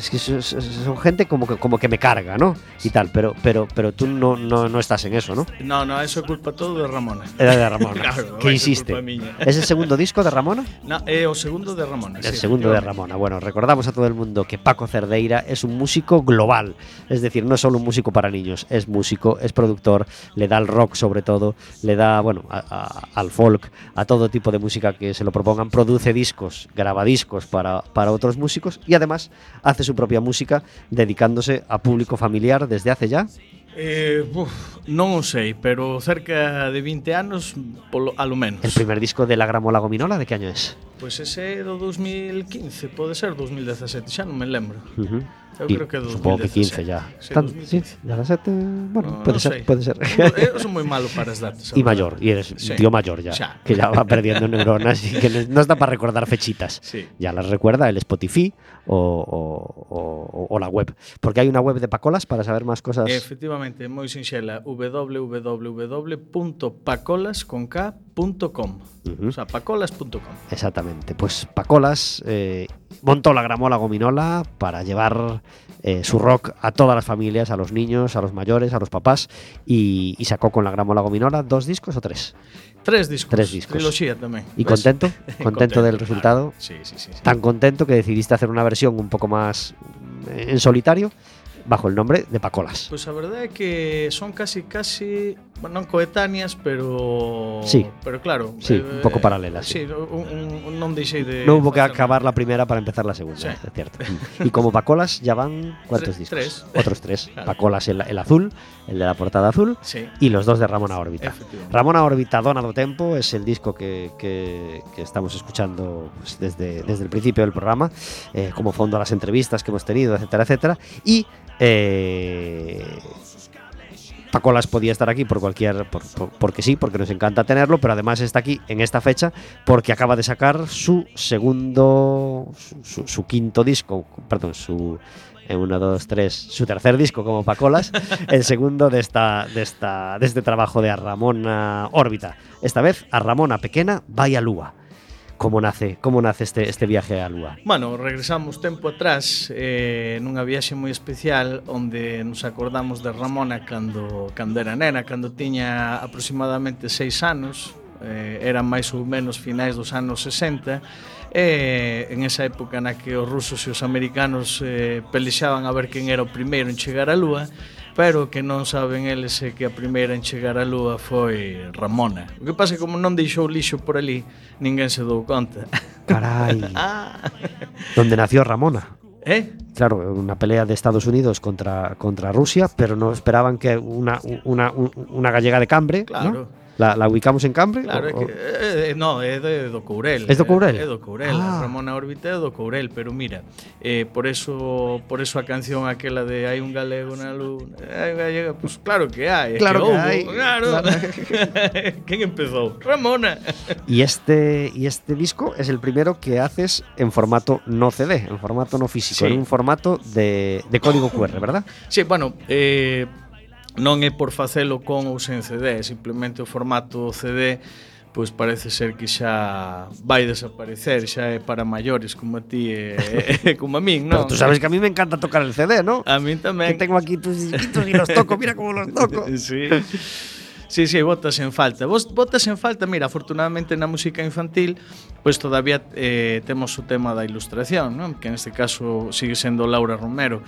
Es que son, gente como que, como que me carga, ¿no? Y tal, pero, pero, pero tú no, no, no estás en eso, ¿no? No, no, eso é culpa todo de Ramona. Era de Ramona. (laughs) Claro, culpa miña. ¿Es el segundo disco de Ramona? No, é o segundo de Ramona. El sí, segundo de. Ramona. Bueno, recordamos a todo el mundo que Paco Cerdeira es un músico global. Es decir, no es solo un músico para niños, es músico, es productor, le da al rock sobre todo, le da, bueno, a- a- al folk, a todo tipo de música que se lo propongan, produce discos, graba discos para, para otros músicos y además hace su propia música dedicándose a público familiar desde hace ya. Eh, uf, non o sei, pero cerca de 20 anos polo, a lo menos. El primer disco de La Gramola Gominola, ¿de qué año es? Pois ese é do 2015, pode ser 2017, xa non me lembro. Ujú. Eu Y creo que supongo que 15 2017. ya. Sí, Tan- 2015. sí, 17, bueno, No, puede non ser, sei. puede ser. Eu son moi malo para as datas. Y mayor, y eres Sí. tío mayor ya, Xa. que ya va perdiendo neuronas y que no- no está para recordar fechitas. Sí. Ya las recuerda el Spotify o, o- o- o la web. Porque hay una web de Pacolas para saber más cosas. Efectivamente, moi sinxela www.pacolas.com O sea, pacolas.com Exactamente. Pues Pacolas eh, montó la gramola gominola para llevar eh, su rock a todas las familias, a los niños, a los mayores, a los papás y, y sacó con la gramola gominola dos discos o tres. Tres discos. Tres discos. Triloxía tamén. ¿Y ¿ves? (laughs) contento? ¿Contento del claro. resultado? Sí, sí, sí. sí. Tan contento que decidiste hacer una versión un poco más eh, en solitario bajo el nombre de Pacolas. Pois a verdade é que son casi casi, bueno, non coetáneas, pero Sí. pero claro, Sí, un poco paralelas, Sí, un, un, non deixei de No hubo que acabar la primera para empezar la segunda, Sí. es cierto. (laughs) Y como Pacolas ya van cuántos discos? tres. Otros tres. Claro. Pacolas el, el azul, el de la portada azul Sí. y los dos de Ramona Órbita. Ramona Órbita Donado Tempo es el disco que, que- que estamos escuchando pues, desde, desde el principio del programa, eh, como fondo a las entrevistas que hemos tenido, etcétera, etcétera. Y eh, Pacolas podía estar aquí por cualquier, por- por- porque sí, porque nos encanta tenerlo, pero además está aquí en esta fecha porque acaba de sacar su segundo, su, quinto disco, perdón, su en uno, dos, tres, su tercer disco como Pacolas, (laughs) el segundo de esta, de esta, de este trabajo de a Ramona Órbita. Esta vez a Ramona Pequena vai a Lúa. como nace, como nace este, este viaje á Lúa? Bueno, regresamos tempo atrás eh, nunha viaxe moi especial onde nos acordamos de Ramona cando, cando era nena, cando tiña aproximadamente seis anos, eh, eran máis ou menos finais dos anos 60, e en esa época na que os rusos e os americanos eh, pelexaban a ver quen era o primeiro en chegar á Lúa, pero que non saben eles é que a primeira en chegar á Lúa foi Ramona. O que pasa é que como non deixou lixo por ali, ninguén se dou conta. Caray, (laughs) ah, donde nació Ramona. eh? Claro, una pelea de Estados Unidos contra, contra Rusia, pero no esperaban que una, una, una gallega de Cambre, ¿no? ¿La, la ubicamos en Cambre? Claro, O- que, eh, eh, no, é de, do Courel. Es do Courel? É do Courel, Ah. Ramona Órbita é do Courel, pero mira, eh, por eso por eso a canción aquela de hai un galego na luna, hai un gallega, pues claro que hai, é Claro que hai, claro. (laughs) Quen empezou? Ramona. Y este, y este disco es el primero que haces en formato no CD, en formato no físico, Sí. en un formato de, de código QR, ¿verdad? Sí, bueno, eh, non é por facelo con ou sen CD, simplemente o formato CD pois parece ser que xa vai desaparecer, xa é para maiores como a ti e, e como a min, non? Pero tú sabes que a mí me encanta tocar el CD, non? A min tamén. Que tengo aquí tus disquitos e los toco, mira como los toco. (laughs) sí. Sí, sí, botas en falta. Vos botas en falta, mira, afortunadamente na música infantil pois todavía eh, temos o tema da ilustración, non? Que neste caso sigue sendo Laura Romero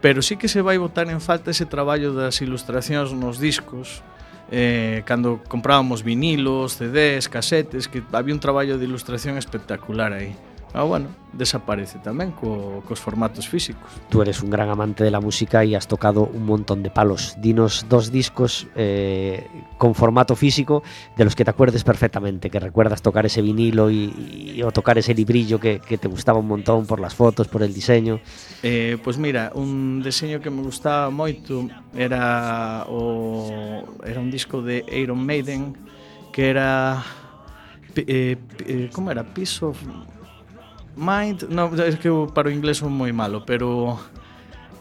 pero sí que se vai botar en falta ese traballo das ilustracións nos discos eh, cando comprábamos vinilos, CDs, casetes que había un traballo de ilustración espectacular aí. Ah, bueno, desaparece tamén co, cos formatos físicos. Tú eres un gran amante de la música e has tocado un montón de palos. Dinos dos discos eh, con formato físico de los que te acuerdes perfectamente, que recuerdas tocar ese vinilo y, y o tocar ese librillo que, que te gustaba un montón por las fotos, por el diseño. Eh, pois pues mira, un diseño que me gustaba moito era o era un disco de Iron Maiden que era eh, eh, como era? Piece of Mind, no, é que eu para o inglés son moi malo, pero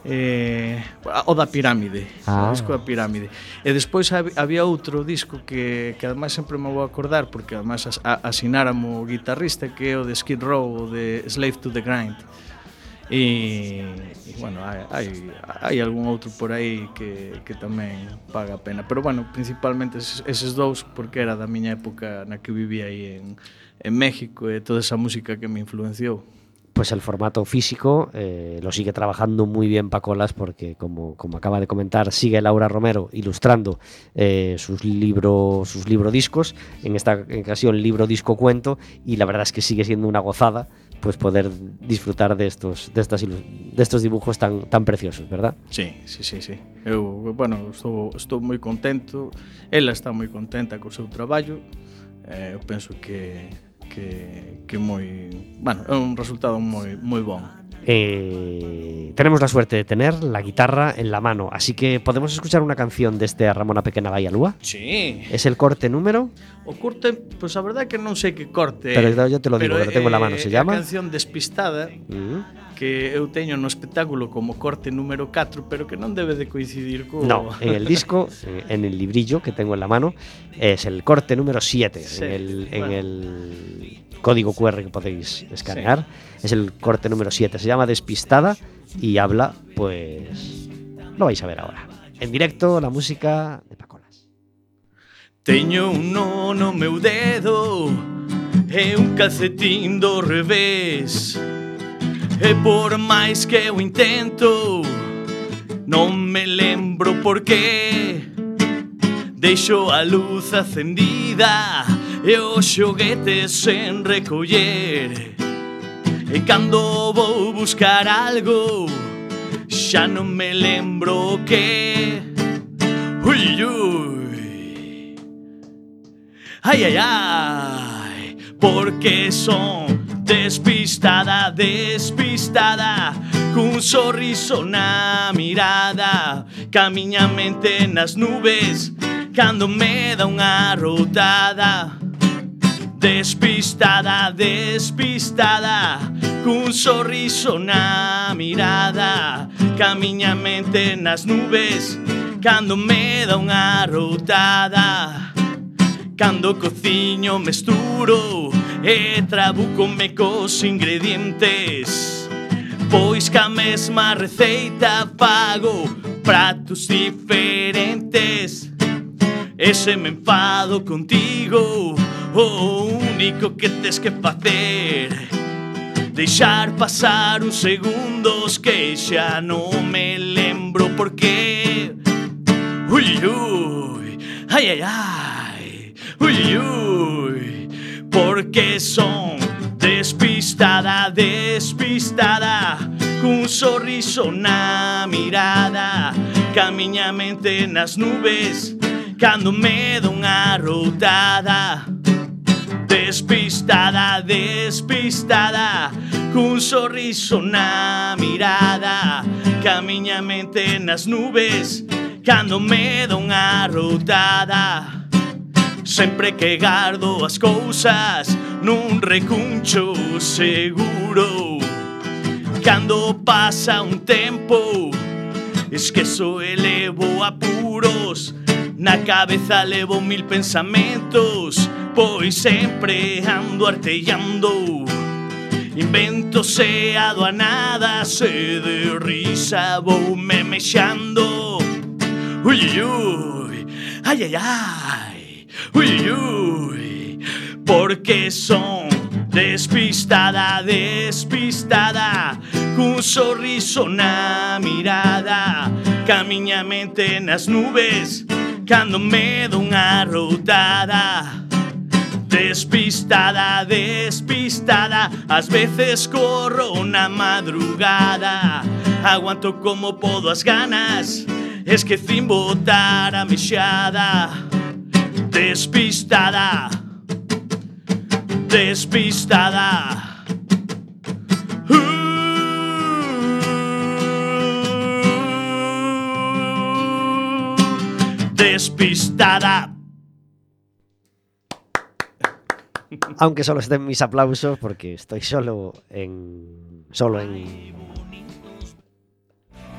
eh, o da pirámide, ah. o disco da pirámide. E despois había outro disco que, que ademais sempre me vou acordar, porque ademais as, a, asináramo o guitarrista, que é o de Skid Row, o de Slave to the Grind. E, e bueno, hai, hai, hai algún outro por aí que, que tamén paga a pena. Pero bueno, principalmente eses, eses dous, porque era da miña época na que vivía aí en, en México e toda esa música que me influenciou Pues el formato físico eh, lo sigue trabajando muy bien Pacolas porque, como, como acaba de comentar, sigue Laura Romero ilustrando eh, sus libro sus libro discos, en esta ocasión libro disco cuento, y la verdad es que sigue siendo una gozada pues poder disfrutar de estos, de estas de estos dibujos tan, tan preciosos, ¿verdad? Sí, sí, sí, sí. Eu, bueno, estou, estou moi contento, ela está moi contenta co seu traballo. Eh, eu penso que que, que moi, bueno, é un resultado moi moi bon. Eh, tenemos la suerte de tener la guitarra en la mano, así que podemos escuchar una canción de este Ramona Pequena Lúa. Sí. Es el corte número. O corte, pues a verdade é que non sei que corte. Pero yo te lo digo, pero lo tengo en la mano, é- ¿se é llama? Canción Despistada Mm. que eu teño no espectáculo como corte número 4, pero que non debe de coincidir co No, en el disco, (laughs) eh, en el librillo que tengo en la mano, es el corte número 7. Sí, En, el, en bueno. el código QR que podéis escanear, es el corte número 7. Se llama llama Despistada y habla, pues lo vais a ver ahora. En directo, la música de Pacolas. Teño un nono meu dedo e un calcetín do revés E por máis que eu intento Non me lembro por qué Deixo a luz acendida E os xoguetes sen recoller E cando vou buscar algo Xa non me lembro que Ui, ui Ai, ai, ai Porque son despistada, despistada Cun sorriso na mirada. Camiña mente nas nubes Cando me dá unha rotada. Despistada, despistada, cun sorriso na mirada. Camiña mente nas nubes, cando me dá unha rotada. Cando cociño mesturo e trabucome cos ingredientes. Pois ca mesma receita fago pratos diferentes. E se me enfado contigo. O único que tes que facer Deixar pasar uns segundos que xa non me lembro por qué. Ui, ui, ai, ai, ai Ui, ui, porque son despistada, despistada Cun sorriso na mirada Camiña mente nas nubes Cando me dou unha rotada. Despistada, despistada Cun sorriso na mirada Camiña mente nas nubes Cando me dou unha rotada. Sempre que gardo as cousas Nun recuncho seguro Cando pasa un tempo Esquezo e levo apuros Na cabeza levo mil pensamentos Pois sempre ando artellando Inventos e aduanadas e de risa vou me mexando Ui, ui, ai, ai, ai Ui, ui, porque son Despistada, despistada Cun sorriso na mirada Camiña mente nas nubes Cando me dou unha routada Despistada, despistada Ás veces corro na madrugada. Aguanto como podo as ganas Esquecín botar a mexada. Despistada Despistada. Despistada Aunque solo estén mis aplausos porque estoy solo en solo en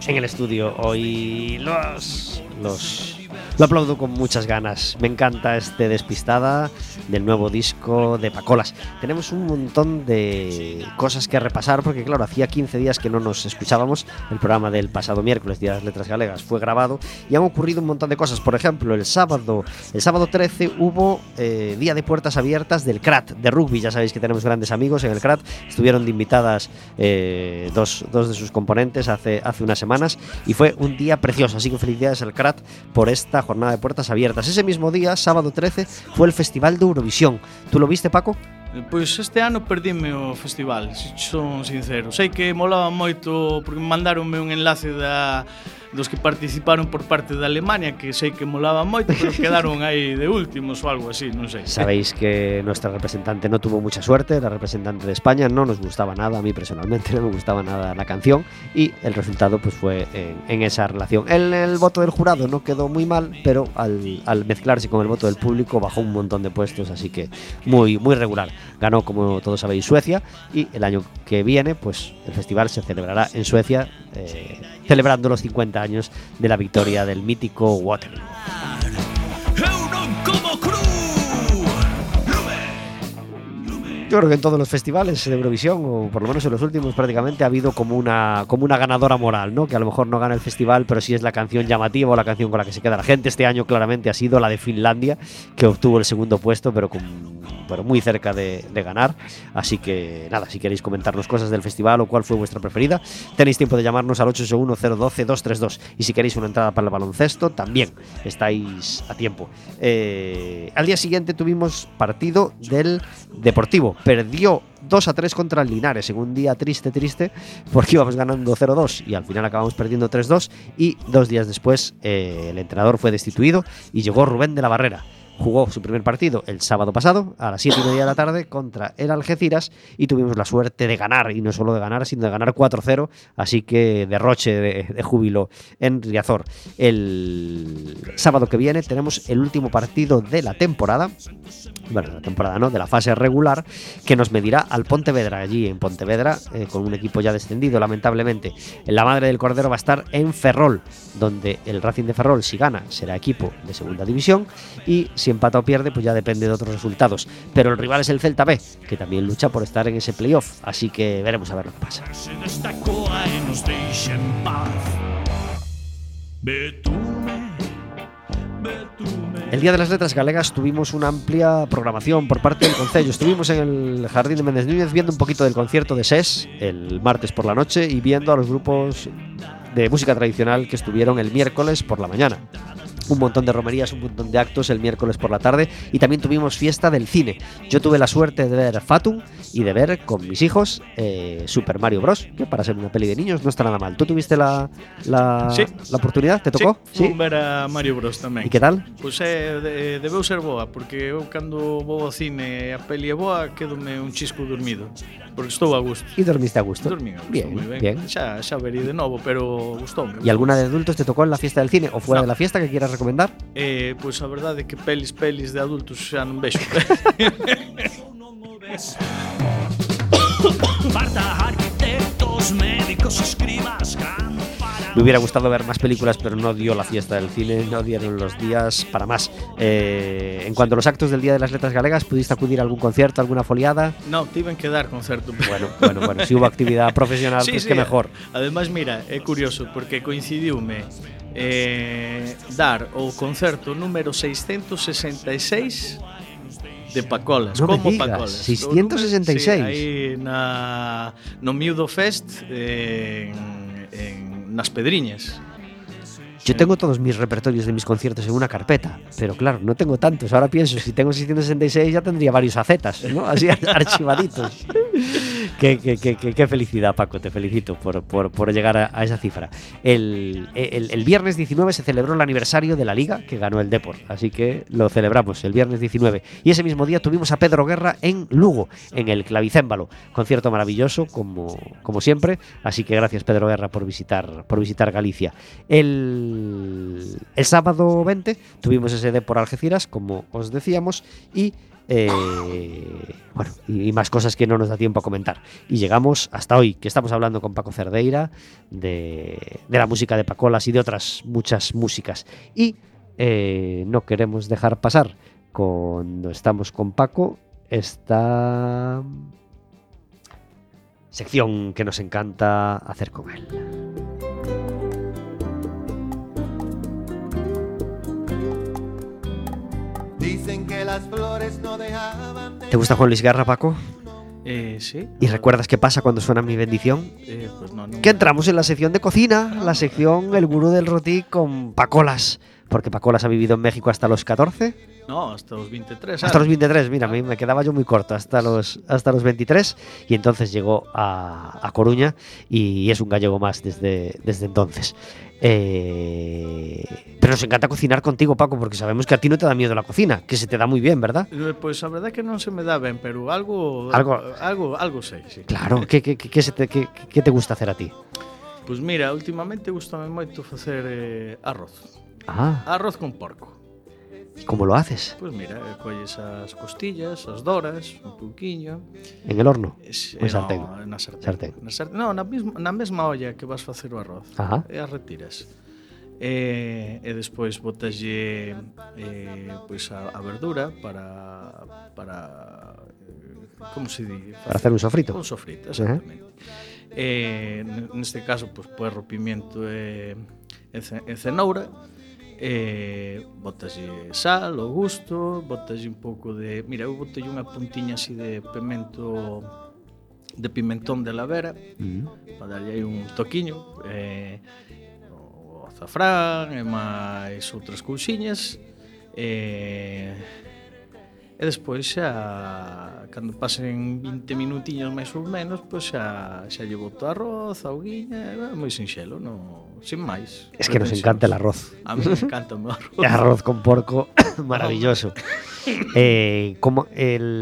en el estudio hoy los los lo aplaudo con muchas ganas. Me encanta este despistada del nuevo disco de Pacolas. Tenemos un montón de cosas que repasar porque claro, hacía 15 días que no nos escuchábamos. El programa del pasado miércoles, Día de las Letras Galegas, fue grabado y han ocurrido un montón de cosas. Por ejemplo, el sábado, el sábado 13 hubo eh, día de puertas abiertas del CRAT de rugby. Ya sabéis que tenemos grandes amigos en el CRAT. Estuvieron de invitadas eh, dos, dos de sus componentes hace, hace unas semanas y fue un día precioso. Así que felicidades al CRAT por esta jornada de puertas abiertas. Ese mismo día, sábado 13, fue el Festival de Eurovisión. ¿Tú lo viste, Paco? Pois este ano perdíme o festival, se son sincero. Sei que molaba moito porque me mandaronme un enlace da dos que participaron por parte de Alemania que sei que molaba moito, pero (laughs) quedaron aí de últimos ou algo así, non sei. Sabéis que nuestra representante no tuvo mucha suerte, la representante de España no nos gustaba nada, a mí personalmente (laughs) no me gustaba nada la canción y el resultado pues fue en, en esa relación. El, el voto del jurado no quedó muy mal, pero al, al mezclarse con el voto del público bajó un montón de puestos, así que muy, muy regular. Ganó, como todos sabéis, Suecia y el año que viene pues el festival se celebrará en Suecia eh, celebrando los 50 años de la victoria del mítico Waterloo. Yo creo que en todos los festivales de Eurovisión, o por lo menos en los últimos prácticamente, ha habido como una, como una ganadora moral, ¿no? Que a lo mejor no gana el festival, pero sí es la canción llamativa o la canción con la que se queda la gente. Este año claramente ha sido la de Finlandia, que obtuvo el segundo puesto, pero, con, pero muy cerca de, de ganar. Así que nada, si queréis comentarnos cosas del festival o cuál fue vuestra preferida, tenéis tiempo de llamarnos al 861-012-232. Y si queréis una entrada para el baloncesto, también estáis a tiempo. Eh, al día siguiente tuvimos partido del Deportivo. Perdió 2 a 3 contra el Linares en un día triste, triste, porque íbamos ganando 0-2 y al final acabamos perdiendo 3-2. Y dos días después, eh, el entrenador fue destituido y llegó Rubén de la Barrera. Jugó su primer partido el sábado pasado a las 7 y media de la tarde contra el Algeciras y tuvimos la suerte de ganar, y no solo de ganar, sino de ganar 4-0, así que derroche de, júbilo en Riazor. El sábado que viene tenemos el último partido de la temporada, bueno, de la temporada no, de la fase regular, que nos medirá al Pontevedra, allí en Pontevedra, eh, con un equipo ya descendido, lamentablemente. La madre del Cordero va a estar en Ferrol, donde el Racing de Ferrol, si gana, será equipo de segunda división, y si empata o pierde, pues ya depende de otros resultados. Pero el rival es el Celta B, que también lucha por estar en ese playoff, así que veremos a ver lo que pasa. El Día de las Letras Galegas tuvimos una amplia programación por parte del Concello. Estuvimos en el Jardín de Méndez Núñez viendo un poquito del concierto de SES el martes por la noche y viendo a los grupos de música tradicional que estuvieron el miércoles por la mañana. Un montón de romerías, un montón de actos el miércoles por la tarde y también tuvimos fiesta del cine. Yo tuve la suerte de ver Fatum y de ver con mis hijos eh, Super Mario Bros. Que para ser una peli de niños no está nada mal. ¿Tú tuviste la, la, Sí. la oportunidad? ¿Te tocó? Sí, fun ver a Mario Bros tamén. ¿Y qué tal? Pois é, de, debeu ser boa, porque eu cando vou ao cine e a peli é boa, quedome un chisco dormido. Porque estou a gusto. ¿Y dormiste a gusto? Dormín a gusto, bien, moi ben. bien. Xa, xa verí de novo, pero gustoume. ¿Y alguna de adultos te tocó en la fiesta del cine o fuera No. de la fiesta que quieras recomendar? Eh, pois a verdade é que pelis, pelis de adultos xa non vexo. Me hubiera gustado ver más películas, pero no dio la fiesta del cine, no dieron los días para más. Eh, en cuanto a los actos del Día de las Letras Galegas, ¿pudiste acudir a algún concierto, alguna foliada? non, tiven que dar concerto. Bueno, bueno, bueno, si hubo actividad profesional, Sí, pues sí, que mejor. Ademais, mira, é curioso porque coincidiume eh, dar o concerto número 666 de Pacolas, no como digas, Pacolas. 666. Sí, aí na, no Miudo Fest eh, en, en, nas Pedriñas. Yo tengo todos mis repertorios de mis conciertos en una carpeta, pero claro, no tengo tantos. Ahora pienso, si tengo 666 ya tendría varios acetas, ¿no? Así (laughs) archivaditos. Qué, qué- qué- qué- felicidad, Paco, te felicito por, por- por llegar a, a esa cifra. El, el- el viernes 19 se celebró el aniversario de la liga que ganó el Deport, así que lo celebramos el viernes 19. Y ese mismo día tuvimos a Pedro Guerra en Lugo, en el Clavicémbalo. Concierto maravilloso, como, como siempre. Así que gracias, Pedro Guerra, por visitar, por visitar Galicia. El, el sábado 20 tuvimos ese Deport Algeciras, como os decíamos, y eh, bueno, y, más cosas que no nos da tiempo a comentar. Y llegamos hasta hoy, que estamos hablando con Paco Cerdeira de, de la música de Pacolas y de otras muchas músicas. Y eh, no queremos dejar pasar cuando estamos con Paco esta sección que nos encanta hacer con él. ¿Te gusta Juan Luis Guerra, Paco? Eh, sí. ¿Y recuerdas qué pasa cuando suena mi bendición? Eh, pues no, no. que entramos en la sección de cocina, la sección El Gurú del Roti con Pacolas. Porque Pacolas ha vivido en México hasta los 14, No, hasta los 23 hasta los anos. 23, mira, a mí me quedaba yo muy corto, hasta los, hasta los 23, y entonces llegó a, a Coruña y es un gallego más desde, desde entonces. Eh, pero nos encanta cocinar contigo, Paco, porque sabemos que a ti no te da miedo la cocina, que se te da muy bien, ¿verdad? Eh, Pois a verdade é que non se me dá ben, pero algo Algo- algo, algo sei, sí. Claro, ¿qué, qué, qué- qué se te, qué- qué te gusta hacer a ti? Pois mira, últimamente gustame moito facer eh, arroz. Ah, Arroz con porco. Como lo haces? Pois pues mira, eh, colles as costillas, as doras, un pouquiño. En el horno? Es, en sartén? No, na sartén. sartén. Na, sartén. No, na, mesma, na mesma olla que vas facer o arroz. Ajá. E as retiras. E, e despois botaslle eh, pois a, a verdura para, para eh, como se di? Para hacer un sofrito. Un sofrito, exactamente. Uh -huh. Eh, neste caso, pois, pois pues, puerro, pimiento e, e, e cenoura eh, botaslle sal ao gusto, botaslle un pouco de... Mira, eu botei unha puntiña así de pimento de pimentón de lavera mm. -hmm. para darlle aí un toquiño eh, o azafrán e máis outras cousiñas eh, e despois xa cando pasen 20 minutiños máis ou menos pois xa, xa lle boto arroz, auguiña é moi sinxelo non, sin máis Es que nos encanta el arroz. a mí me (laughs) encanta o meu arroz Arroz con porco, (laughs) maravilloso. Eh, como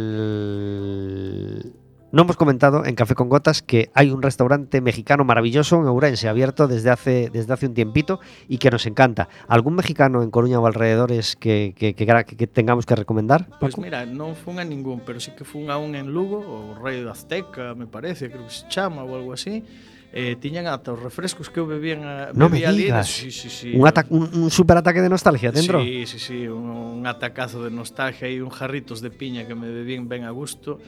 el... No hemos comentado en Café con Gotas que hay un restaurante mexicano maravilloso en Ourense, abierto desde hace, desde hace un tiempito y que nos encanta. ¿Algún mexicano en Coruña o alrededores que, que- que- que- que tengamos que recomendar? Pois Paco? mira, non fun a ningún, pero sí que fun a un en Lugo, o Rei da Azteca, me parece, creo que se chama ou algo así. eh, tiñan ata os refrescos que eu bebían a, no bebía me digas. Sí, sí, sí. Un, ata un, un super ataque de nostalgia dentro? Sí, sí, sí, un, un atacazo de nostalgia e un jarritos de piña que me bebían ben a gusto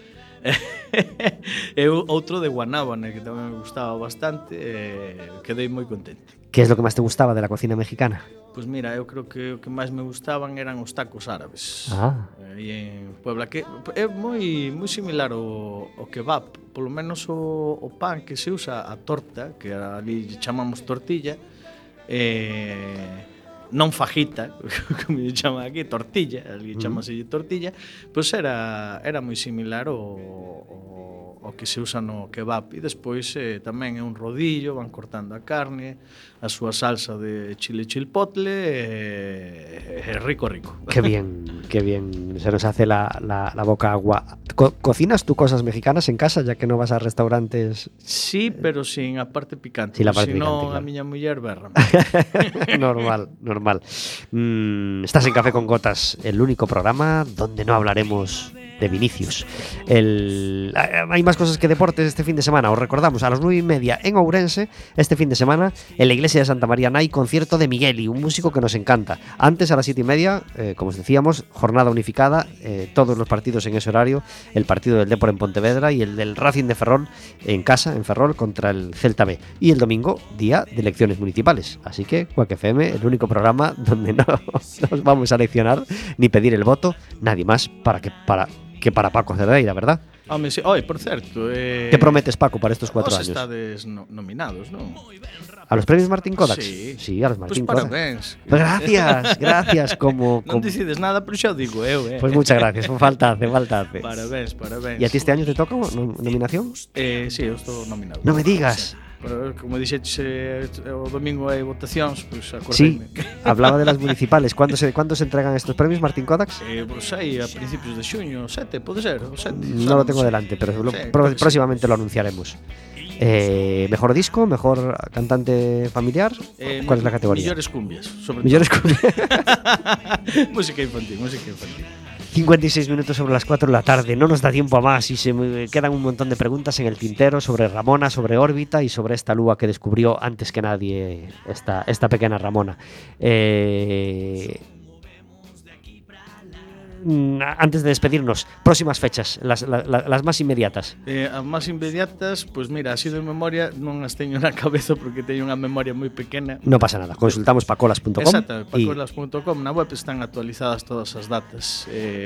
(laughs) e outro de guanábana que tamén me gustaba bastante e eh, quedei moi contente Que es lo que máis te gustaba de la cocina mexicana? Pois pues mira, eu creo que o que máis me gustaban eran os tacos árabes. Ah. Eh, Aí en Puebla que é moi moi similar ao, ao kebab, polo menos o, o pan que se usa a torta, que ali chamamos tortilla, eh, non fajita, (laughs) como lle chaman aquí, tortilla, ali chamase uh -huh. tortilla, pois pues era era moi similar ao, ao ao que se usa no kebab e despois eh, tamén é un rodillo, van cortando a carne, a súa salsa de chile chilpotle e, e rico rico. Qué bien, qué bien. Se nos hace la, la- la boca agua. Co- ¿Cocinas tú cosas mexicanas en casa ya que no vas a restaurantes Sí, pero sin a parte picante. Sin la parte senón claro. a miña muller berra. (laughs) normal, normal. Mm, estás en Café con Gotas, el único programa donde no hablaremos de Vinicius. Ah, hay más cosas que deportes este fin de semana. Os recordamos a las nueve y media en Ourense, este fin de semana, en la iglesia de Santa María hay concierto de Migueli, un músico que nos encanta. Antes, a las siete y media, eh, como os decíamos, jornada unificada, eh, todos los partidos en ese horario, el partido del Depor en Pontevedra y el del Racing de Ferrol en casa, en Ferrol, contra el Celta B. Y el domingo, día de elecciones municipales. Así que, Quack FM, el único programa (laughs) donde no nos vamos a eleccionar ni pedir el voto, nadie más para que para, que para Paco Cerdeira, ¿verdad? Home, sí. Oi, por certo, eh, ¿Qué prometes, Paco, para estos cuatro vos años? estades no, nominados, non? ¿A los premios Martín Kodax? Sí. a los Martín pues Kodax. parabéns. Pues gracias, (laughs) gracias. Como, Non como- decides nada, pero xa o digo eu, eh. Pues muchas gracias. Falta hace, falta hace. Parabéns, parabéns. ¿Y a ti este año te toca no- nominación? Eh, sí, eu estou nominado. No me digas. Como dixeches, eh, o domingo hai votacións, pois Sí, acordeime. (laughs) hablaba de las municipales. ¿Cuándo se, ¿Cuándo se entregan estos premios, Martín Kodax? Eh, pois aí a principios de xuño, 7, pode ser, o 7. No lo tengo delante, pero lo- Sí, sí. próximamente lo anunciaremos. Eh, mejor disco, mejor cantante familiar. Eh, ¿Cuál es la categoría? Millores cumbias, sobre Millores cumbias. (laughs) música infantil, música infantil. 56 minutos sobre las 4 de la tarde. No nos da tiempo a más y se me quedan un montón de preguntas en el tintero sobre Ramona, sobre órbita y sobre esta lúa que descubrió antes que nadie esta, esta pequeña Ramona. Eh, antes de despedirnos, próximas fechas, las, la- la- las más inmediatas. Eh, as máis inmediatas, pois mira, así de memoria non as teño na (laughs) cabeza porque teño unha memoria moi pequena. No pasa nada, consultamos pacolas.com Exacto, y pacolas.com na web están actualizadas todas as datas. Eh,